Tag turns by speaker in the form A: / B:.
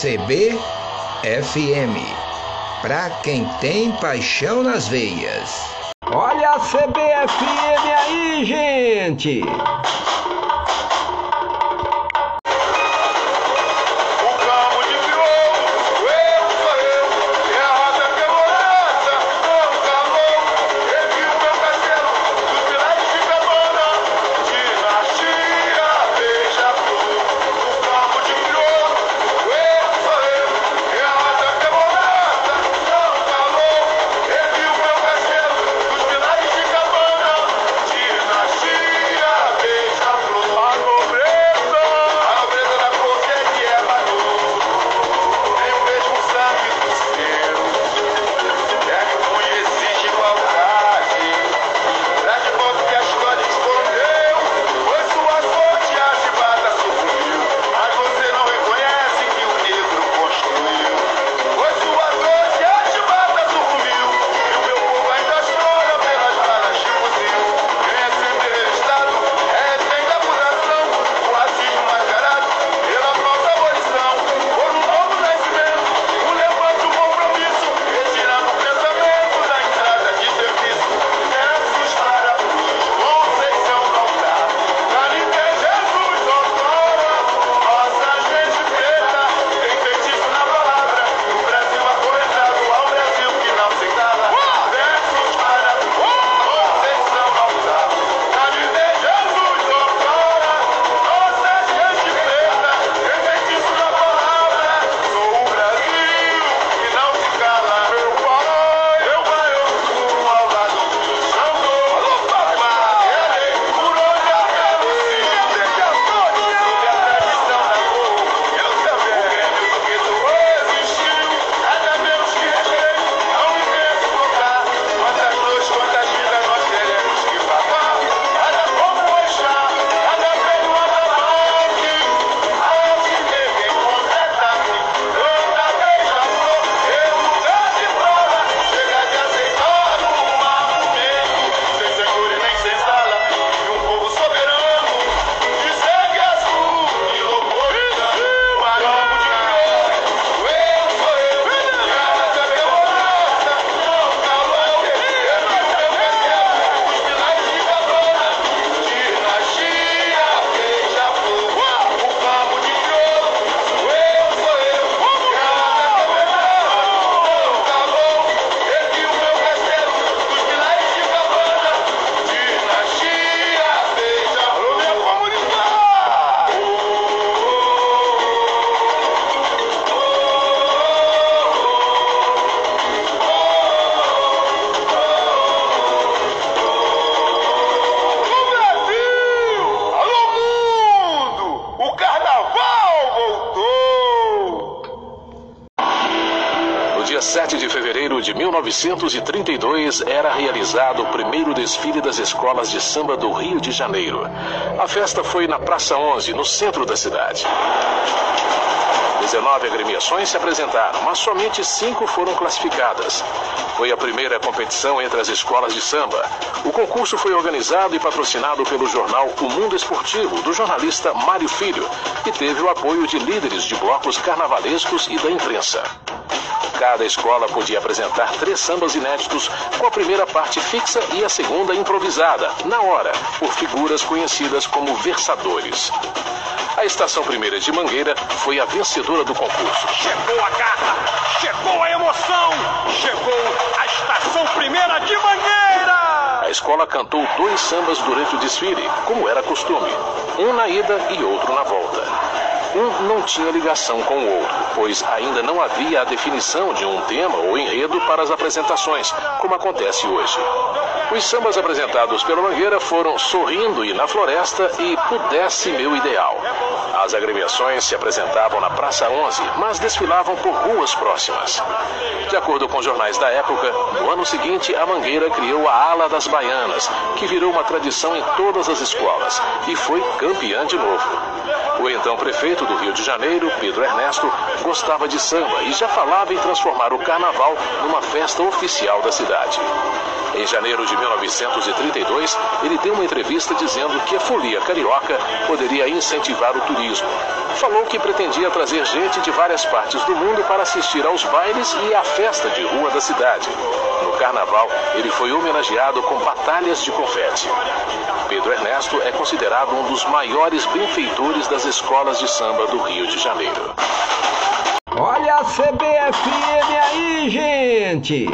A: CBFM. Pra quem tem paixão nas veias.
B: Olha a CBFM aí, gente!
C: De fevereiro de 1932 era realizado o primeiro desfile das escolas de samba do Rio de Janeiro. A festa foi na Praça 11, no centro da cidade. 19 agremiações se apresentaram, mas somente cinco foram classificadas. Foi a primeira competição entre as escolas de samba. O concurso foi organizado e patrocinado pelo jornal O Mundo Esportivo, do jornalista Mário Filho, e teve o apoio de líderes de blocos carnavalescos e da imprensa. Cada escola podia apresentar três sambas inéditos, com a primeira parte fixa e a segunda improvisada, na hora, por figuras conhecidas como versadores. A estação primeira de Mangueira foi a vencedora do concurso.
D: Chegou a garra, chegou a emoção, chegou a estação primeira de Mangueira!
C: A escola cantou dois sambas durante o desfile, como era costume, um na ida e outro na volta. Um não tinha ligação com o outro, pois ainda não havia a definição de um tema ou enredo para as apresentações, como acontece hoje. Os sambas apresentados pela Mangueira foram Sorrindo e Na Floresta e Pudesse Meu Ideal. As agremiações se apresentavam na Praça 11, mas desfilavam por ruas próximas. De acordo com jornais da época, no ano seguinte a Mangueira criou a Ala das Baianas, que virou uma tradição em todas as escolas e foi campeã de novo. O então prefeito do Rio de Janeiro, Pedro Ernesto, gostava de samba e já falava em transformar o carnaval numa festa oficial da cidade. Em janeiro de 1932, ele deu uma entrevista dizendo que a folia carioca poderia incentivar o turismo. Falou que pretendia trazer gente de várias partes do mundo para assistir aos bailes e à festa de rua da cidade. No carnaval, ele foi homenageado com batalhas de confete. Pedro Ernesto é considerado um dos maiores benfeitores das escolas de samba do Rio de Janeiro.
B: Olha a CBFM aí, gente!